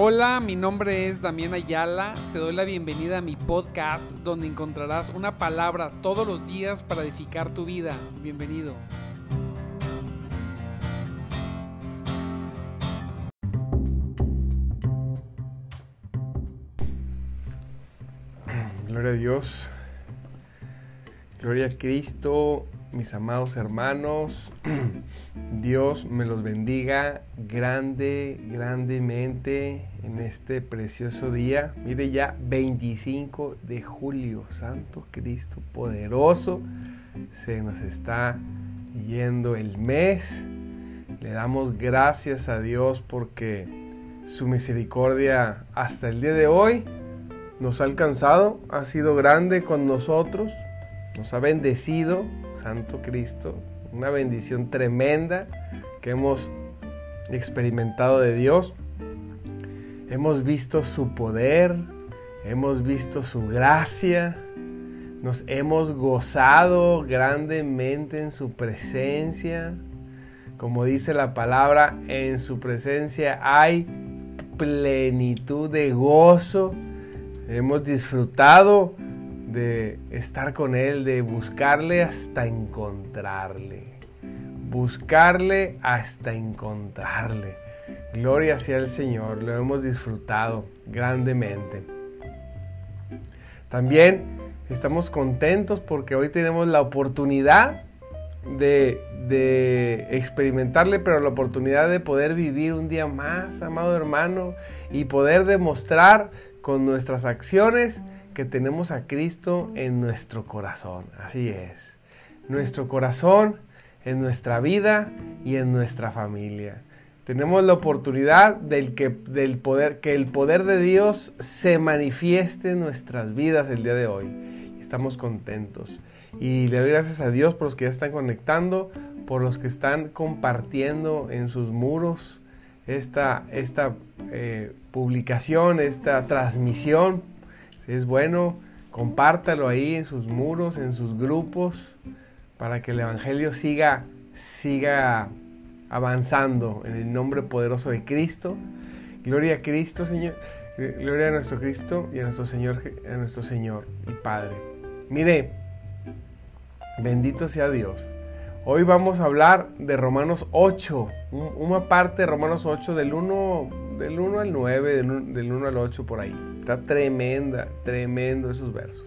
Hola, mi nombre es Damián Ayala. Te doy la bienvenida a mi podcast donde encontrarás una palabra todos los días para edificar tu vida. Bienvenido. Gloria a Dios. Gloria a Cristo, mis amados hermanos. Dios me los bendiga grande, grandemente en este precioso día. Mire ya 25 de julio, Santo Cristo poderoso. Se nos está yendo el mes. Le damos gracias a Dios porque su misericordia hasta el día de hoy nos ha alcanzado, ha sido grande con nosotros, nos ha bendecido, Santo Cristo, una bendición tremenda que hemos experimentado de Dios. Hemos visto su poder, hemos visto su gracia, nos hemos gozado grandemente en su presencia. Como dice la palabra, en su presencia hay plenitud de gozo Hemos disfrutado de estar con Él, de buscarle hasta encontrarle. Buscarle hasta encontrarle. Gloria sea el Señor, lo hemos disfrutado grandemente. También estamos contentos porque hoy tenemos la oportunidad de, de, experimentarle, pero la oportunidad de poder vivir un día más, amado hermano, y poder demostrar con nuestras acciones que tenemos a Cristo en nuestro corazón. Así es. Nuestro corazón, en nuestra vida y en nuestra familia. Tenemos la oportunidad del que, del poder, que el poder de Dios se manifieste en nuestras vidas el día de hoy. Estamos contentos. Y le doy gracias a Dios por los que ya están conectando, por los que están compartiendo en sus muros esta, esta eh, publicación, esta transmisión. Si es bueno, compártalo ahí en sus muros, en sus grupos, para que el Evangelio siga, siga avanzando en el nombre poderoso de Cristo. Gloria a Cristo, Señor. Gloria a nuestro Cristo y a nuestro Señor, a nuestro Señor y Padre. Mire, bendito sea Dios. Hoy vamos a hablar de Romanos 8, una parte de Romanos 8 del 1, del 1 al 9, del 1, al 8 por ahí. Está tremenda, tremendo esos versos.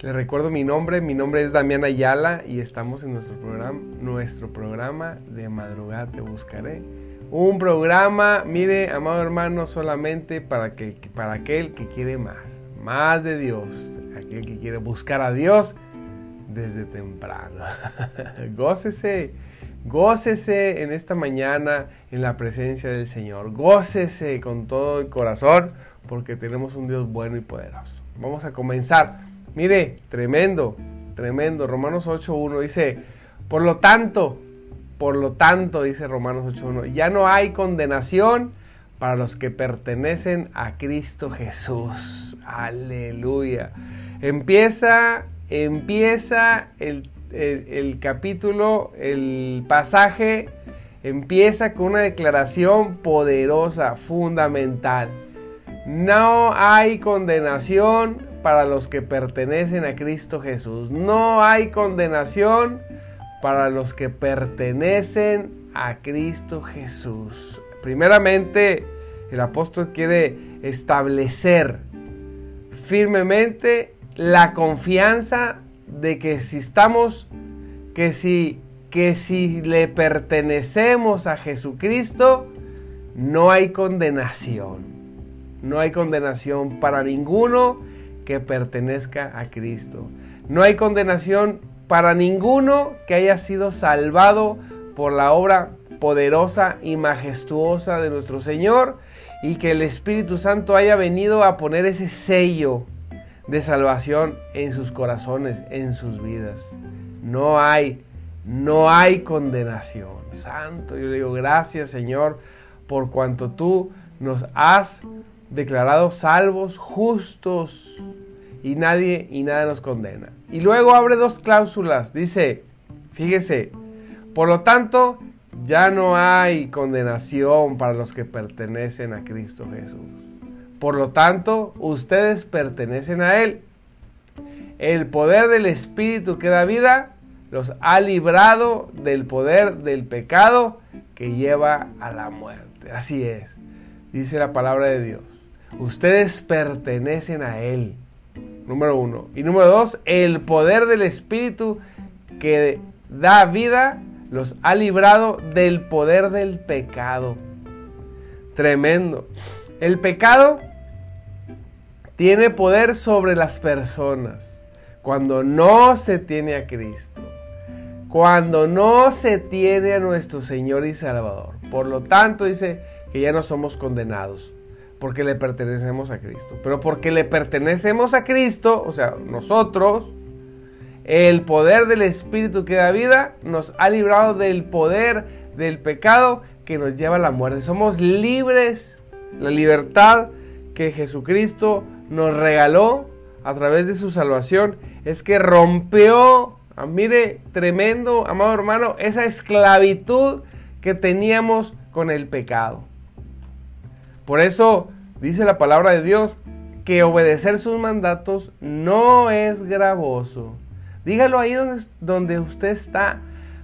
Les recuerdo mi nombre, mi nombre es Damián Ayala y estamos en nuestro programa, nuestro programa de madrugada te buscaré. Un programa, mire, amado hermano, solamente para, que, para aquel que quiere más, más de Dios, aquel que quiere buscar a Dios desde temprano. gócese, gócese en esta mañana en la presencia del Señor. Gócese con todo el corazón porque tenemos un Dios bueno y poderoso. Vamos a comenzar. Mire, tremendo, tremendo. Romanos 8.1 dice, por lo tanto, por lo tanto, dice Romanos 8.1, ya no hay condenación para los que pertenecen a Cristo Jesús. Aleluya. Empieza empieza el, capítulo, el pasaje empieza con una declaración poderosa, fundamental. No hay condenación para los que pertenecen a Cristo Jesús. No hay condenación para los que pertenecen a Cristo Jesús. Primeramente, el apóstol quiere establecer firmemente la confianza de que si estamos, que si, que si le pertenecemos a Jesucristo, no hay condenación. No hay condenación para ninguno que pertenezca a Cristo. No hay condenación para ninguno que haya sido salvado por la obra poderosa y majestuosa de nuestro Señor y que el Espíritu Santo haya venido a poner ese sello de salvación en sus corazones, en sus vidas. No hay, no hay condenación. Santo, yo digo gracias Señor por cuanto tú nos has declarado salvos, justos y nadie y nada nos condena. Y luego abre dos cláusulas. Dice, fíjese, por lo tanto, ya no hay condenación para los que pertenecen a Cristo Jesús. Por lo tanto, ustedes pertenecen a Él. El poder del Espíritu que da vida los ha librado del poder del pecado que lleva a la muerte. Así es, dice la palabra de Dios. Ustedes pertenecen a Él. Número uno. Y número dos, el poder del Espíritu que da vida los ha librado del poder del pecado. Tremendo. El pecado tiene poder sobre las personas cuando no se tiene a Cristo. Cuando no se tiene a nuestro Señor y Salvador. Por lo tanto dice que ya no somos condenados porque le pertenecemos a Cristo. Pero porque le pertenecemos a Cristo, o sea, nosotros, el poder del Espíritu que da vida nos ha librado del poder del pecado que nos lleva a la muerte. Somos libres, la libertad que Jesucristo nos regaló a través de su salvación es que rompió, ah, mire, tremendo, amado hermano, esa esclavitud que teníamos con el pecado. Por eso dice la palabra de Dios que obedecer sus mandatos no es gravoso, Dígalo ahí donde, usted está.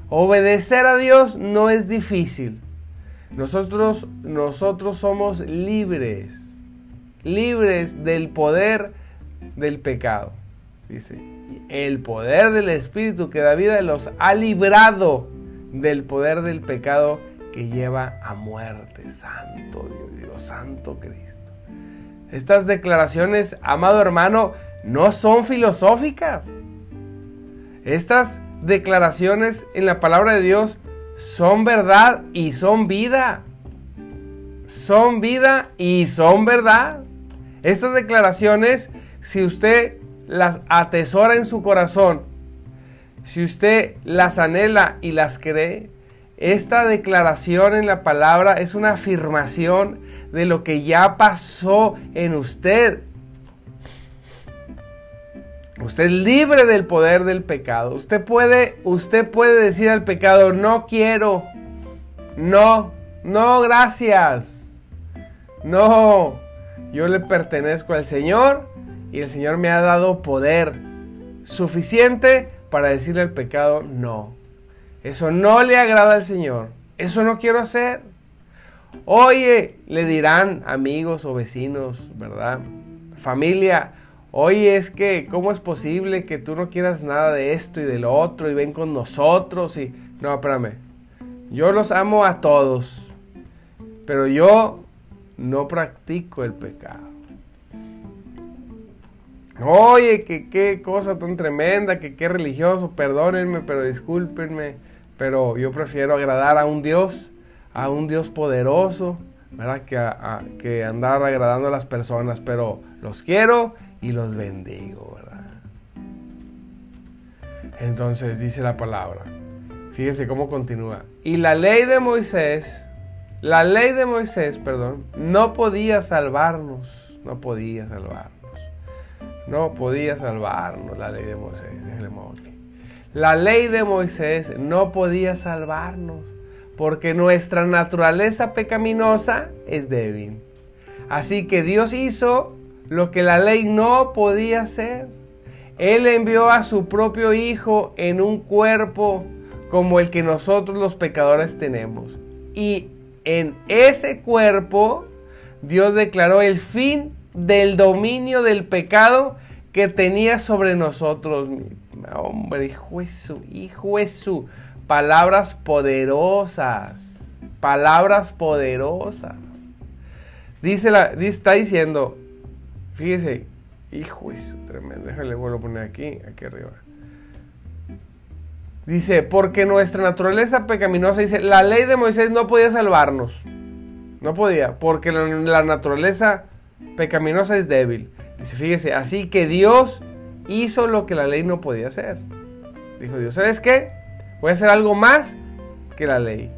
Obedecer a Dios no es difícil. Nosotros, nosotros somos libres, libres del poder del pecado. Dice, el poder del Espíritu que da vida los ha librado del poder del pecado lleva a muerte. Santo Dios, Dios, Santo Cristo. Estas declaraciones, amado hermano, no son filosóficas. Estas declaraciones en la palabra de Dios son verdad y son vida. Son vida y son verdad. Estas declaraciones, si usted las atesora en su corazón, si usted las anhela y las cree, esta declaración en la palabra es una afirmación de lo que ya pasó en usted. Usted es libre del poder del pecado. Usted puede, usted puede decir al pecado, no quiero, no, no, gracias, no, yo le pertenezco al Señor y el Señor me ha dado poder suficiente para decirle al pecado, no, eso no le agrada al Señor, eso no quiero hacer. Oye, le dirán amigos o vecinos, ¿verdad? Familia, Oye, es que, ¿cómo es posible que tú no quieras nada de esto y de lo otro y ven con nosotros? Y no, espérame. Yo los amo a todos, pero yo no practico el pecado. Oye, que qué cosa tan tremenda, que qué religioso, perdónenme, pero discúlpenme, pero yo prefiero agradar a un Dios, a un Dios poderoso, ¿verdad? Que, que andar agradando a las personas, pero los quiero y los bendigo, ¿verdad? Entonces dice la palabra. Fíjese cómo continúa. Y la ley de Moisés, la ley de Moisés, perdón, no podía salvarnos, no podía salvarnos. No podía salvarnos la ley de Moisés. La ley de Moisés no podía salvarnos porque nuestra naturaleza pecaminosa es débil. Así que Dios hizo lo que la ley no podía hacer. Él envió a su propio Hijo en un cuerpo como el que nosotros los pecadores tenemos. Y en ese cuerpo Dios declaró el fin del dominio del pecado que tenía sobre nosotros. Hombre, hijo Jesús, hijo Jesús. Palabras poderosas. Palabras poderosas. Dice la, está diciendo, Fíjese, hijo eso, tremendo. Déjale, vuelvo a poner aquí, aquí arriba. Dice, porque nuestra naturaleza pecaminosa, dice, la ley de Moisés no podía salvarnos. No podía, porque la, la naturaleza pecaminosa es débil. Dice, fíjese, así que Dios hizo lo que la ley no podía hacer. Dijo Dios, ¿sabes qué? Voy a hacer algo más que la ley.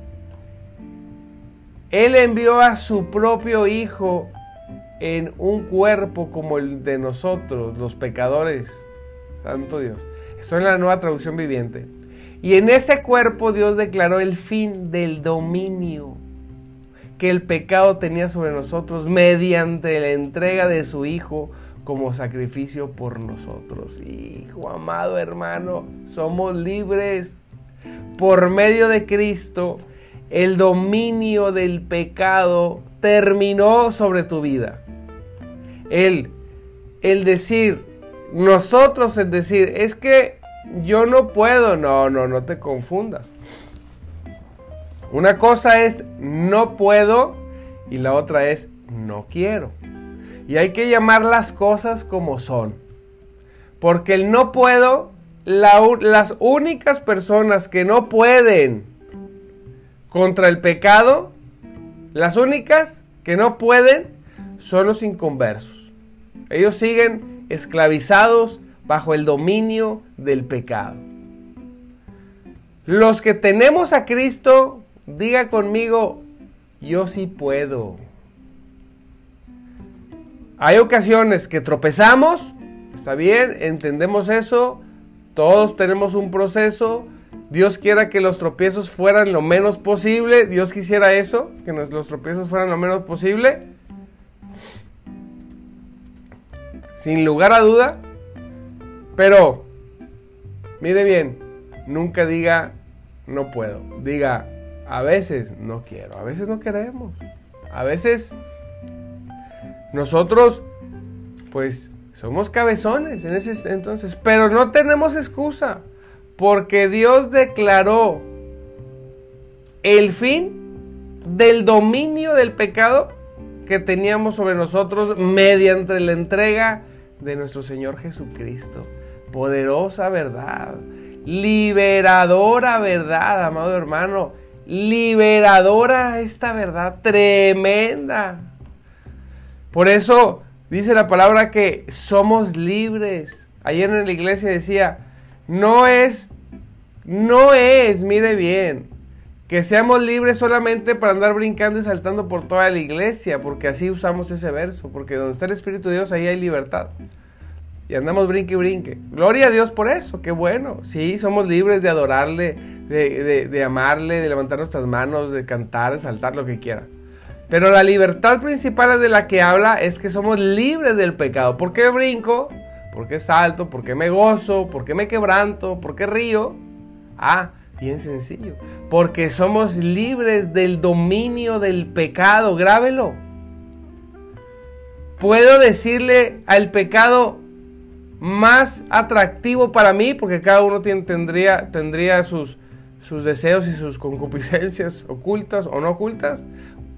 Él envió a su propio Hijo en un cuerpo como el de nosotros, los pecadores. Santo Dios. Estoy en la nueva traducción viviente. Y en ese cuerpo Dios declaró el fin del dominio que el pecado tenía sobre nosotros mediante la entrega de su Hijo como sacrificio por nosotros. Hijo amado hermano, somos libres por medio de Cristo. El dominio del pecado terminó sobre tu vida. El, el decir, nosotros el decir, es que yo no puedo, no, no, no te confundas. Una cosa es no puedo y la otra es no quiero. Y hay que llamar las cosas como son. Porque el no puedo, las únicas personas que no pueden contra el pecado, las únicas que no pueden son los inconversos. Ellos siguen esclavizados bajo el dominio del pecado. Los que tenemos a Cristo Diga conmigo, yo sí puedo. Hay ocasiones que tropezamos, está bien, entendemos eso, todos tenemos un proceso, Dios quiera que los tropiezos fueran lo menos posible, Dios quisiera eso, que los tropiezos fueran lo menos posible. Sin lugar a duda, pero mire bien, nunca diga no puedo, diga a veces no quiero, a veces no queremos. A veces nosotros, pues, somos cabezones en ese entonces, pero no tenemos excusa, porque Dios declaró el fin del dominio del pecado que teníamos sobre nosotros mediante la entrega de nuestro Señor Jesucristo. Poderosa verdad, liberadora verdad, amado hermano liberadora esta verdad tremenda. Por eso dice la palabra que somos libres. Ayer en la iglesia decía, no es, no es, mire bien, que seamos libres solamente para andar brincando y saltando por toda la iglesia, porque así usamos ese verso, porque donde está el Espíritu de Dios, ahí hay libertad. Y andamos brinque y brinque. Gloria a Dios por eso, qué bueno. Sí, somos libres de adorarle, de, amarle, de levantar nuestras manos, de cantar, de saltar, lo que quiera. Pero la libertad principal de la que habla es que somos libres del pecado. ¿Por qué brinco? ¿Por qué salto? ¿Por qué me gozo? ¿Por qué me quebranto? ¿Por qué río? Ah, bien sencillo. Porque somos libres del dominio del pecado. Grábelo. Puedo decirle al pecado más atractivo para mí, porque cada uno tendría, sus, sus deseos y sus concupiscencias ocultas o no ocultas,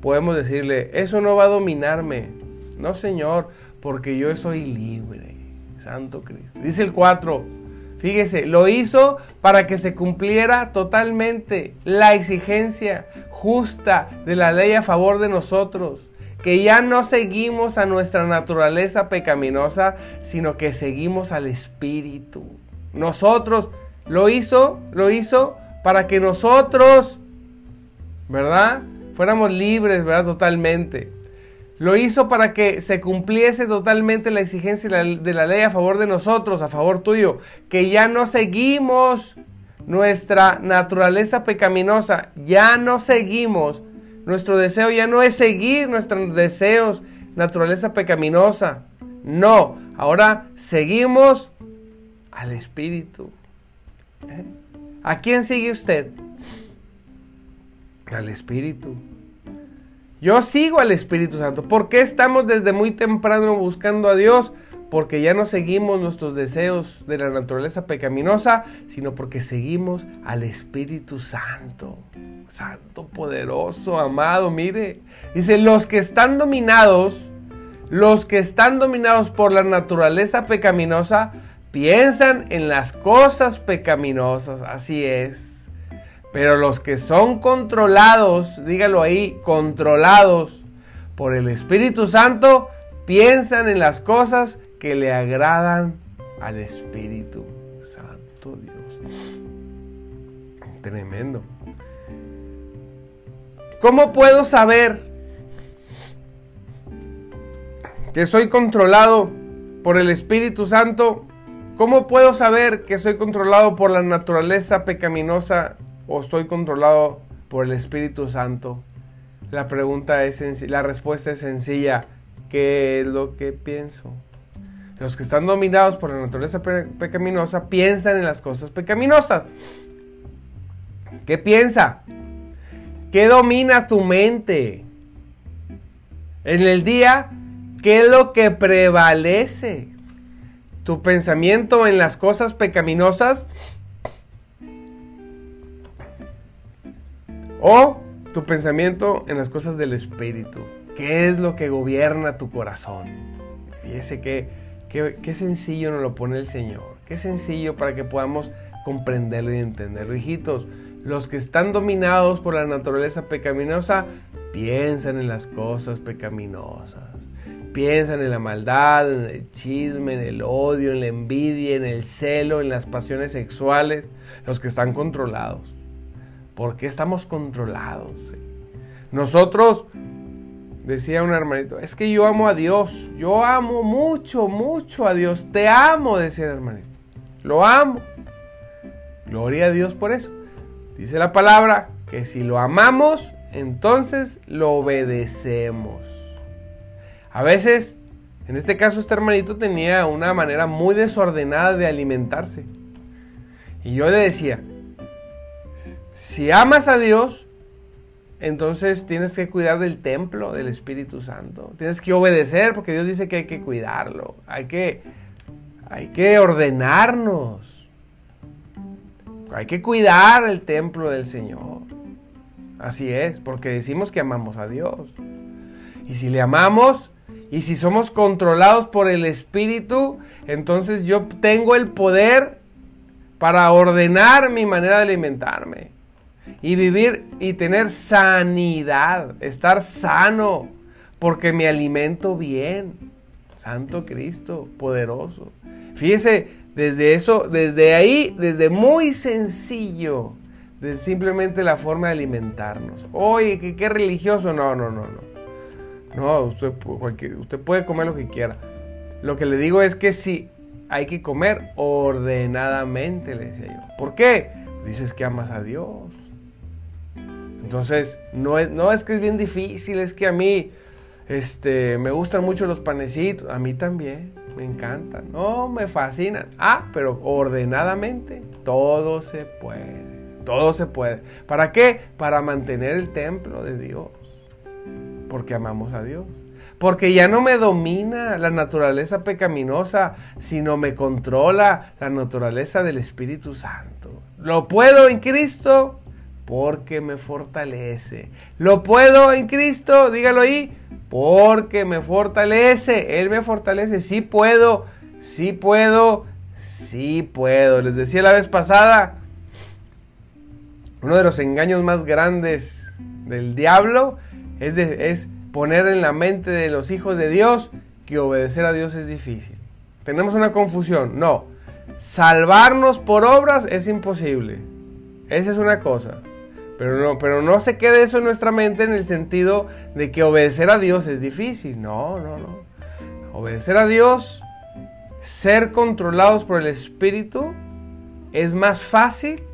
podemos decirle, eso no va a dominarme. No, Señor, porque yo soy libre. Santo Cristo. Dice el 4. Fíjese, lo hizo para que se cumpliera totalmente la exigencia justa de la ley a favor de nosotros. Que ya no seguimos a nuestra naturaleza pecaminosa, sino que seguimos al Espíritu. Nosotros lo hizo, lo hizo para que nosotros, ¿verdad? Fuéramos libres, ¿verdad? Totalmente. Lo hizo para que se cumpliese totalmente la exigencia de la ley a favor de nosotros, a favor tuyo, que ya no seguimos nuestra naturaleza pecaminosa, ya no seguimos, nuestro deseo ya no es seguir nuestros deseos, naturaleza pecaminosa, no, ahora seguimos al Espíritu. ¿Eh? ¿A quién sigue usted? Al Espíritu. Yo sigo al Espíritu Santo. ¿Por qué estamos desde muy temprano buscando a Dios? Porque ya no seguimos nuestros deseos de la naturaleza pecaminosa, sino porque seguimos al Espíritu Santo. Santo, poderoso, amado, mire. Dice, los que están dominados, los que están dominados por la naturaleza pecaminosa, piensan en las cosas pecaminosas, así es. Pero los que son controlados, dígalo ahí, controlados por el Espíritu Santo, piensan en las cosas que le agradan al Espíritu Santo Dios. Tremendo. ¿Cómo puedo saber que soy controlado por el Espíritu Santo? ¿Cómo puedo saber que soy controlado por la naturaleza pecaminosa o estoy controlado por el Espíritu Santo? La pregunta es la respuesta es sencilla. ¿Qué es lo que pienso? Los que están dominados por la naturaleza pecaminosa piensan en las cosas pecaminosas. ¿Qué piensa? ¿Qué domina tu mente? En el día, ¿qué es lo que prevalece? ¿Tu pensamiento en las cosas pecaminosas? ¿O tu pensamiento en las cosas del Espíritu? ¿Qué es lo que gobierna tu corazón? Fíjese que, qué sencillo nos lo pone el Señor. Qué sencillo para que podamos comprenderlo y entenderlo. Hijitos, los que están dominados por la naturaleza pecaminosa piensan en las cosas pecaminosas. Piensan en la maldad, en el chisme, en el odio, en la envidia, en el celo, en las pasiones sexuales. Los que están controlados. ¿Por qué estamos controlados? Nosotros, decía un hermanito, es que yo amo a Dios. Yo amo mucho, mucho a Dios. Te amo, decía el hermanito. Lo amo. Gloria a Dios por eso. Dice la palabra que si lo amamos, entonces lo obedecemos. A veces, en este caso este hermanito tenía una manera muy desordenada de alimentarse. Y yo le decía, si amas a Dios, entonces tienes que cuidar del templo del Espíritu Santo. Tienes que obedecer porque Dios dice que hay que cuidarlo. Hay que, hay que ordenarnos. Hay que cuidar el templo del Señor. Así es, porque decimos que amamos a Dios. Y si le amamos y si somos controlados por el Espíritu, entonces yo tengo el poder para ordenar mi manera de alimentarme y vivir y tener sanidad, estar sano, porque me alimento bien. Santo Cristo, poderoso. Fíjese, desde eso, desde ahí, desde muy sencillo, de simplemente la forma de alimentarnos. Oye, ¿qué, qué religioso? No, no, no, no. No, usted, usted puede comer lo que quiera. Lo que le digo es que sí, hay que comer ordenadamente, le decía yo. ¿Por qué? Dices que amas a Dios. Entonces, no es, que es bien difícil, es que a mí este, me gustan mucho los panecitos, a mí también me encantan, no, me fascinan. Ah, pero ordenadamente, todo se puede, todo se puede. ¿Para qué? Para mantener el templo de Dios, porque amamos a Dios. Porque ya no me domina la naturaleza pecaminosa, sino me controla la naturaleza del Espíritu Santo. Lo puedo en Cristo porque me fortalece. Lo puedo en Cristo, dígalo ahí, porque me fortalece. Él me fortalece. Sí puedo, sí puedo, sí puedo. Les decía la vez pasada, uno de los engaños más grandes del diablo es, es poner en la mente de los hijos de Dios que obedecer a Dios es difícil. Tenemos una confusión. No, salvarnos por obras es imposible. Esa es una cosa. Pero no, pero no se quede eso en nuestra mente en el sentido de que obedecer a Dios es difícil. No, no, no. Obedecer a Dios, ser controlados por el Espíritu, es más fácil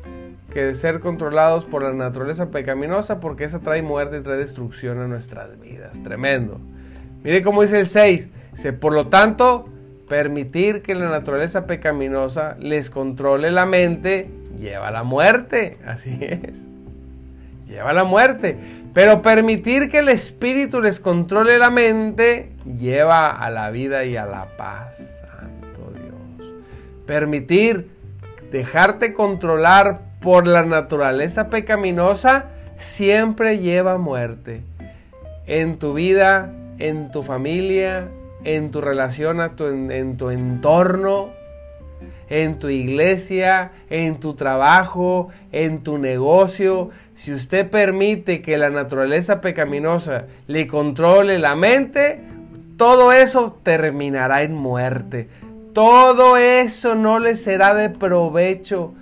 que ser controlados por la naturaleza pecaminosa porque esa trae muerte y trae destrucción a nuestras vidas. Tremendo. Mire cómo dice el 6. Dice, por lo tanto, permitir que la naturaleza pecaminosa les controle la mente lleva a la muerte. Así es lleva a la muerte. Pero permitir que el espíritu les controle la mente lleva a la vida y a la paz. Santo Dios. Permitir dejarte controlar por la naturaleza pecaminosa siempre lleva a muerte. En tu vida, en tu familia, en tu relación, en tu entorno, en tu iglesia, en tu trabajo, en tu negocio, si usted permite que la naturaleza pecaminosa le controle la mente, todo eso terminará en muerte. Todo eso no le será de provecho.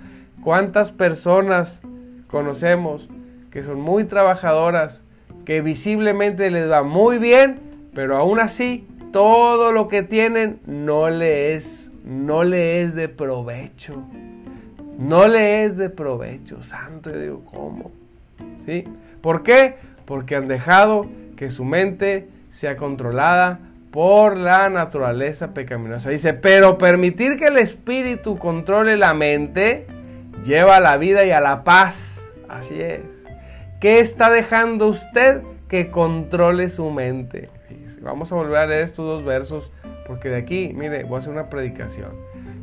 ¿Cuántas personas conocemos que son muy trabajadoras, que visiblemente les va muy bien, pero aún así todo lo que tienen no le es no le es de provecho. No le es de provecho. Santo, yo digo, ¿cómo? ¿Sí? ¿Por qué? Porque han dejado que su mente sea controlada por la naturaleza pecaminosa. Dice, pero permitir que el espíritu controle la mente lleva a la vida y a la paz. Así es. ¿Qué está dejando usted que controle su mente? Vamos a volver a leer estos dos versos porque de aquí, mire, voy a hacer una predicación.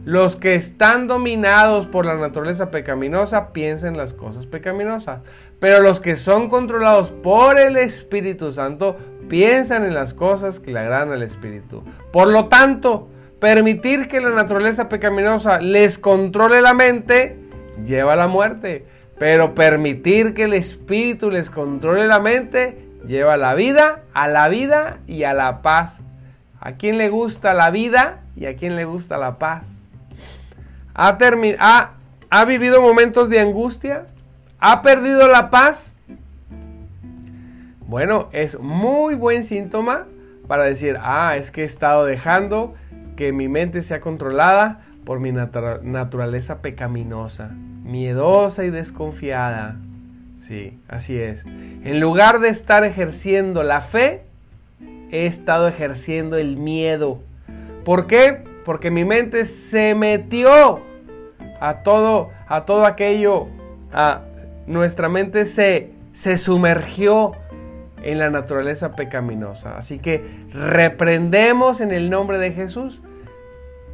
Los que están dominados por la naturaleza pecaminosa piensan las cosas pecaminosas, pero los que son controlados por el Espíritu Santo piensan en las cosas que le agradan al Espíritu. Por lo tanto, permitir que la naturaleza pecaminosa les controle la mente lleva a la muerte, pero permitir que el Espíritu les controle la mente lleva a la vida, a la vida y a la paz. ¿A quién le gusta la vida y a quién le gusta la paz? Ha, ha, vivido momentos de angustia, ha perdido la paz. Bueno, es muy buen síntoma para decir, ah, es que he estado dejando que mi mente sea controlada por mi naturaleza pecaminosa, miedosa y desconfiada. Sí, así es. En lugar de estar ejerciendo la fe, he estado ejerciendo el miedo. ¿Por qué? Porque mi mente se metió a todo, a todo aquello, a, nuestra mente se, se sumergió en la naturaleza pecaminosa. Así que reprendemos en el nombre de Jesús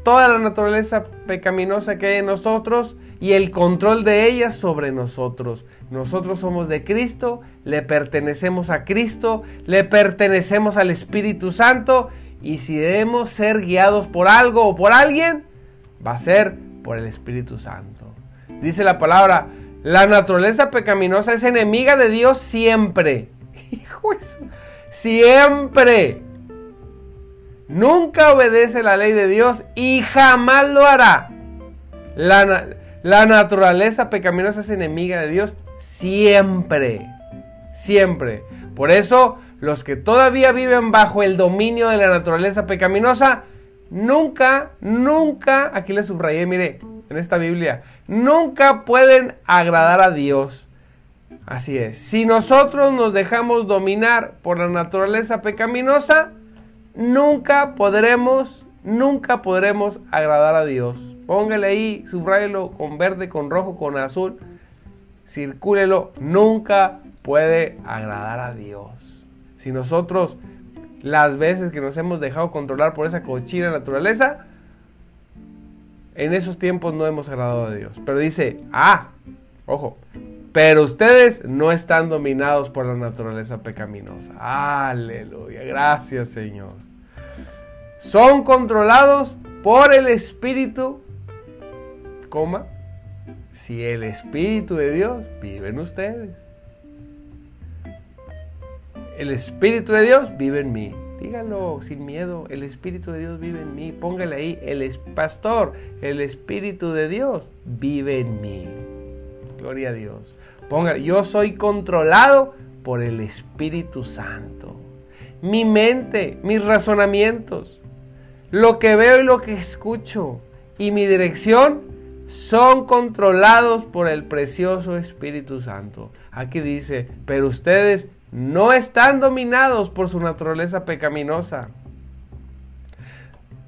toda la naturaleza pecaminosa que hay en nosotros y el control de ella sobre nosotros. Nosotros somos de Cristo, le pertenecemos a Cristo, le pertenecemos al Espíritu Santo y si debemos ser guiados por algo o por alguien, va a ser por el Espíritu Santo. Dice la palabra, la naturaleza pecaminosa es enemiga de Dios siempre. Hijo eso, siempre. Nunca obedece la ley de Dios y jamás lo hará. La, la naturaleza pecaminosa es enemiga de Dios siempre. Siempre. Por eso los que todavía viven bajo el dominio de la naturaleza pecaminosa, nunca, nunca, aquí le subrayé, mire, en esta Biblia, nunca pueden agradar a Dios. Así es, si nosotros nos dejamos dominar por la naturaleza pecaminosa, nunca podremos, nunca podremos agradar a Dios. Póngale ahí, subrayelo con verde, con rojo, con azul, circúlelo, nunca puede agradar a Dios. Si nosotros las veces que nos hemos dejado controlar por esa cochina naturaleza, en esos tiempos no hemos agradado a Dios. Pero dice, ah, ojo, pero ustedes no están dominados por la naturaleza pecaminosa. Aleluya, gracias Señor. Son controlados por el Espíritu, coma, si el Espíritu de Dios vive en ustedes el Espíritu de Dios vive en mí. Dígalo sin miedo, el Espíritu de Dios vive en mí. Póngale ahí, el pastor, el Espíritu de Dios vive en mí. Gloria a Dios. Póngale, yo soy controlado por el Espíritu Santo. Mi mente, mis razonamientos, lo que veo y lo que escucho y mi dirección son controlados por el precioso Espíritu Santo. Aquí dice, pero ustedes no están dominados por su naturaleza pecaminosa.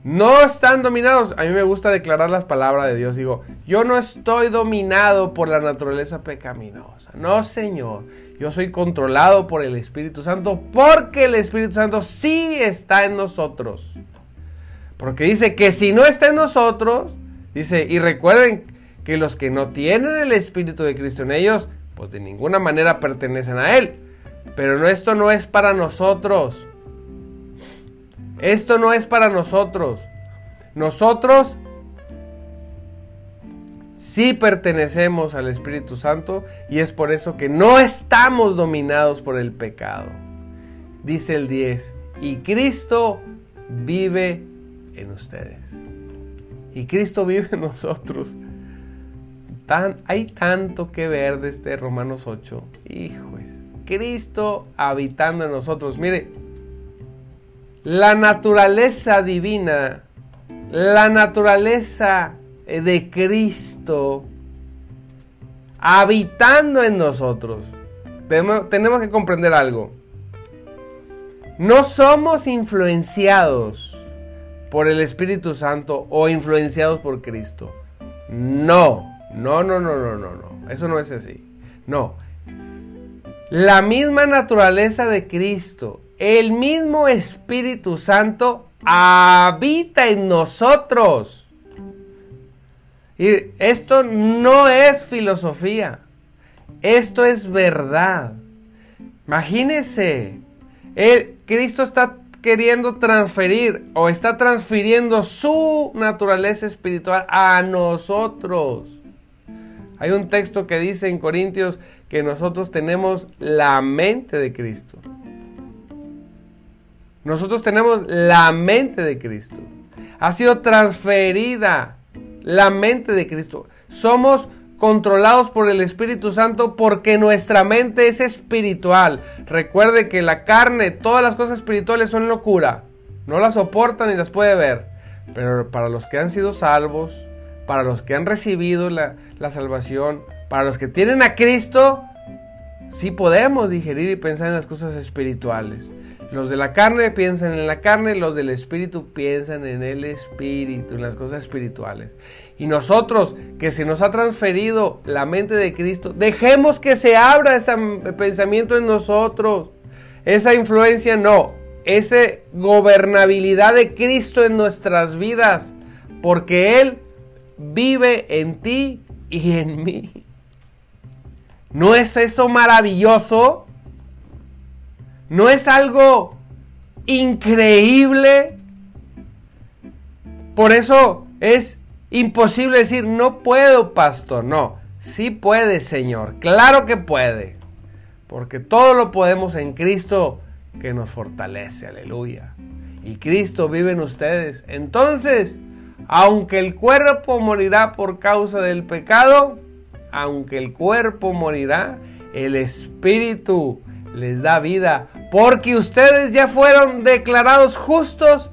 No están dominados. A mí me gusta declarar las palabras de Dios. Digo, yo no estoy dominado por la naturaleza pecaminosa. No, Señor. Yo soy controlado por el Espíritu Santo porque el Espíritu Santo sí está en nosotros. Porque dice que si no está en nosotros, dice, y recuerden que los que no tienen el Espíritu de Cristo en ellos, pues de ninguna manera pertenecen a Él. Pero esto no es para nosotros. Esto no es para nosotros. Nosotros sí pertenecemos al Espíritu Santo y es por eso que no estamos dominados por el pecado. Dice el 10, y Cristo vive en ustedes. Y Cristo vive en nosotros. Tan, hay tanto que ver de este Romanos 8. Hijo, Cristo habitando en nosotros. Mire, la naturaleza divina, la naturaleza de Cristo habitando en nosotros. Tenemos, que comprender algo. No somos influenciados por el Espíritu Santo o influenciados por Cristo. No, no, no, no, no, no, no. Eso no es así. No. La misma naturaleza de Cristo, el mismo Espíritu Santo habita en nosotros. Y esto no es filosofía. Esto es verdad. Imagínese, el, Cristo está queriendo transferir o está transfiriendo su naturaleza espiritual a nosotros. Hay un texto que dice en Corintios que nosotros tenemos la mente de Cristo. Nosotros tenemos la mente de Cristo. Ha sido transferida la mente de Cristo. Somos controlados por el Espíritu Santo porque nuestra mente es espiritual. Recuerde que la carne, todas las cosas espirituales son locura. No las soportan ni las puede ver. Pero para los que han sido salvos, para los que han recibido la, salvación, para los que tienen a Cristo, sí podemos digerir y pensar en las cosas espirituales. Los de la carne piensan en la carne, los del espíritu piensan en el espíritu, en las cosas espirituales. Y nosotros, que se nos ha transferido la mente de Cristo, dejemos que se abra ese pensamiento en nosotros. Esa influencia no, esa gobernabilidad de Cristo en nuestras vidas, porque Él vive en ti y en mí. ¿No es eso maravilloso? ¿No es algo increíble? Por eso es imposible decir, no puedo, pastor. No, sí puede, Señor. Claro que puede. Porque todo lo podemos en Cristo que nos fortalece. Aleluya. Y Cristo vive en ustedes. Entonces, aunque el cuerpo morirá por causa del pecado, aunque el cuerpo morirá, el espíritu les da vida, porque ustedes ya fueron declarados justos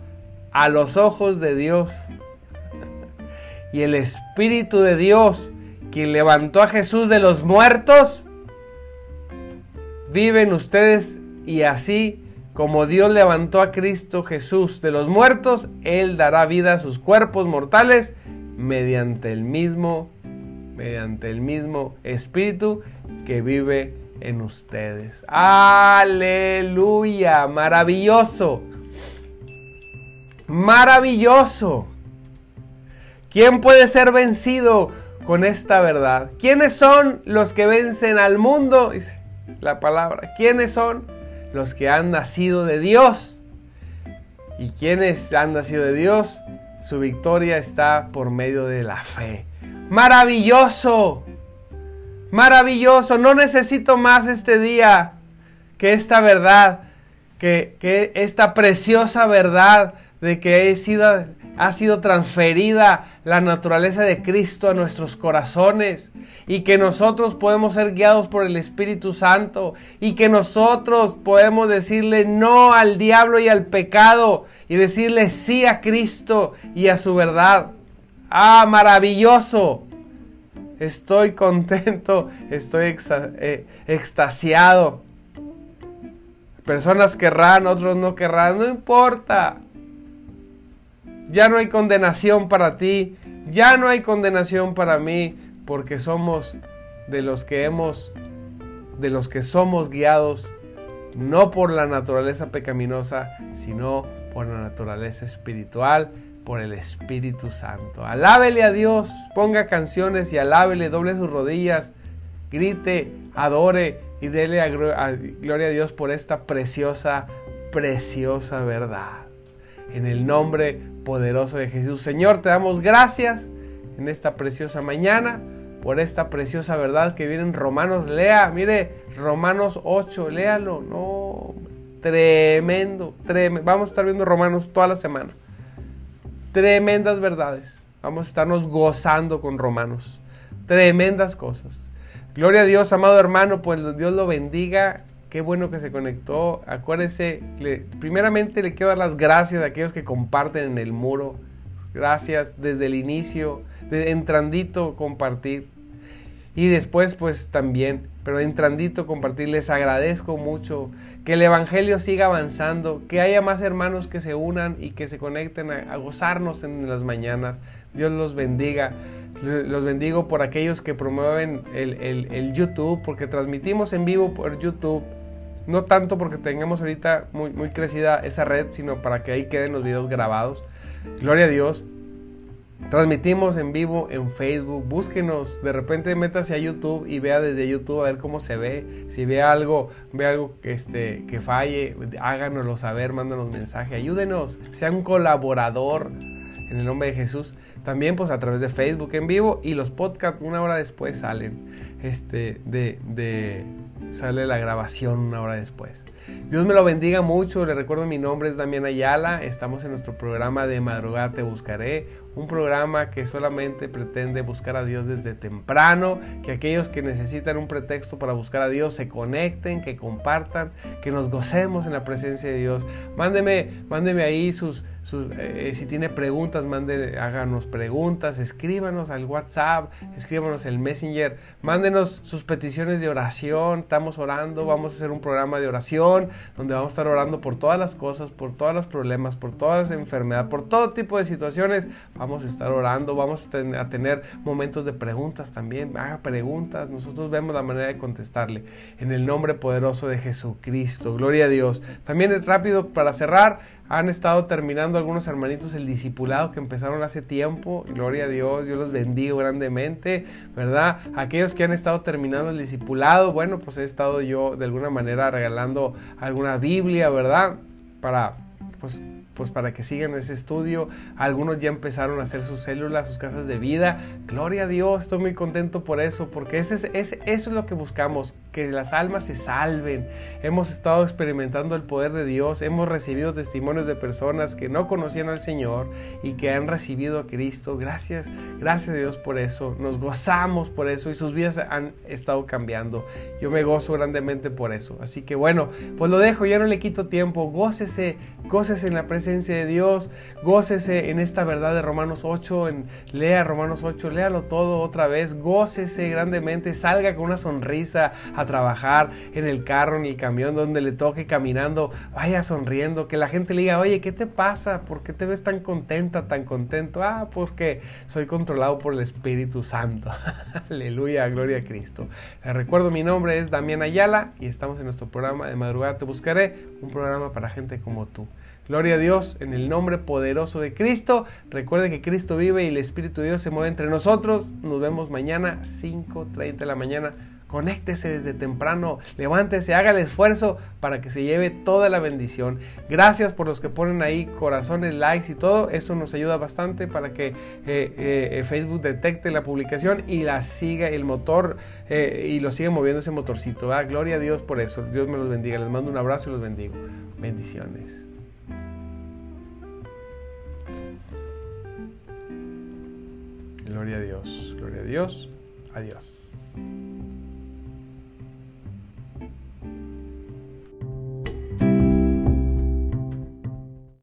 a los ojos de Dios. Y el Espíritu de Dios, quien levantó a Jesús de los muertos, vive en ustedes y así como Dios levantó a Cristo Jesús de los muertos, Él dará vida a sus cuerpos mortales mediante el mismo, mediante el mismo Espíritu que vive en ustedes. Aleluya, maravilloso. Maravilloso. ¿Quién puede ser vencido con esta verdad? ¿Quiénes son los que vencen al mundo? Dice la palabra. ¿Quiénes son los que han nacido de Dios? ¿Y quiénes han nacido de Dios? Su victoria está por medio de la fe. Maravilloso. Maravilloso, no necesito más este día que esta verdad, que, que esta preciosa verdad de que ha sido transferida la naturaleza de Cristo a nuestros corazones y que nosotros podemos ser guiados por el Espíritu Santo y que nosotros podemos decirle no al diablo y al pecado y decirle sí a Cristo y a su verdad. Ah, maravilloso. Estoy contento, estoy eh, extasiado. Personas querrán, otros no querrán, no importa. Ya no hay condenación para ti, ya no hay condenación para mí, porque somos de los que hemos, de los que somos guiados no por la naturaleza pecaminosa, sino por la naturaleza espiritual por el Espíritu Santo. Alábele a Dios, ponga canciones y alábele, doble sus rodillas, grite, adore y dele a, gloria a Dios por esta preciosa, preciosa verdad. En el nombre poderoso de Jesús. Señor, te damos gracias en esta preciosa mañana por esta preciosa verdad que viene en Romanos. Lea, mire, Romanos 8, léalo. No, tremendo, tremendo. Vamos a estar viendo Romanos toda la semana tremendas verdades. Vamos a estarnos gozando con Romanos. Tremendas cosas. Gloria a Dios, amado hermano, pues Dios lo bendiga. Qué bueno que se conectó. Acuérdese, primeramente le quiero dar las gracias a aquellos que comparten en el muro. gracias desde el inicio, de entrandito compartir. Y después pues también, pero entrandito compartir, les agradezco mucho que el Evangelio siga avanzando, que haya más hermanos que se unan y que se conecten a, gozarnos en las mañanas. Dios los bendiga. Los bendigo por aquellos que promueven el, YouTube, porque transmitimos en vivo por YouTube. No tanto porque tengamos ahorita muy, muy crecida esa red, sino para que ahí queden los videos grabados. Gloria a Dios. Transmitimos en vivo en Facebook, búsquenos, de repente métase a YouTube y vea desde YouTube a ver cómo se ve. Si ve algo, ve algo que, este, que falle, háganoslo saber, mándanos mensaje, ayúdenos, sea un colaborador en el nombre de Jesús. También pues a través de Facebook en vivo y los podcasts una hora después salen. Este, de, de, sale la grabación una hora después. Dios me lo bendiga mucho. Le recuerdo mi nombre es Damián Ayala. Estamos en nuestro programa de Madrugada Te Buscaré. Un programa que solamente pretende buscar a Dios desde temprano. Que aquellos que necesitan un pretexto para buscar a Dios se conecten, que compartan, que nos gocemos en la presencia de Dios. Mándeme, mándeme ahí sus, eh, si tiene preguntas, mande, háganos preguntas, escríbanos al WhatsApp, escríbanos el Messenger, mándenos sus peticiones de oración, estamos orando, vamos a hacer un programa de oración donde vamos a estar orando por todas las cosas, por todos los problemas, por todas las enfermedades, por todo tipo de situaciones, vamos a estar orando, vamos a tener momentos de preguntas también, haga preguntas, nosotros vemos la manera de contestarle en el nombre poderoso de Jesucristo, gloria a Dios. También rápido para cerrar, han estado terminando algunos hermanitos el discipulado que empezaron hace tiempo. Gloria a Dios, yo los bendigo grandemente, ¿verdad? Aquellos que han estado terminando el discipulado, bueno, pues he estado yo de alguna manera regalando alguna Biblia, ¿verdad? Para, pues pues para que sigan ese estudio. Algunos ya empezaron a hacer sus células, sus casas de vida. Gloria a Dios, estoy muy contento por eso, porque ese es, eso es lo que buscamos, que las almas se salven. Hemos estado experimentando el poder de Dios, hemos recibido testimonios de personas que no conocían al Señor y que han recibido a Cristo. Gracias, gracias a Dios por eso. Nos gozamos por eso y sus vidas han estado cambiando. Yo me gozo grandemente por eso. Así que bueno, pues lo dejo, ya no le quito tiempo. Gócese, gócese en la presencia de Dios, gócese en esta verdad de Romanos 8, en, lea Romanos 8, léalo todo otra vez, gócese grandemente, salga con una sonrisa a trabajar en el carro, en el camión, donde le toque caminando, vaya sonriendo, que la gente le diga, oye, ¿qué te pasa? ¿Por qué te ves tan contenta, tan contento? Ah, porque soy controlado por el Espíritu Santo. Aleluya, gloria a Cristo. Les recuerdo, mi nombre es Damián Ayala y estamos en nuestro programa de madrugada Te Buscaré, un programa para gente como tú. Gloria a Dios en el nombre poderoso de Cristo. Recuerde que Cristo vive y el Espíritu de Dios se mueve entre nosotros. Nos vemos mañana 5.30 de la mañana. Conéctese desde temprano, levántese, haga el esfuerzo para que se lleve toda la bendición. Gracias por los que ponen ahí corazones, likes y todo. Eso nos ayuda bastante para que eh, eh, Facebook detecte la publicación y la siga el motor eh, y lo siga moviendo ese motorcito. Gloria a Dios por eso. Dios me los bendiga. Les mando un abrazo y los bendigo. Bendiciones. Gloria a Dios, gloria a Dios, adiós.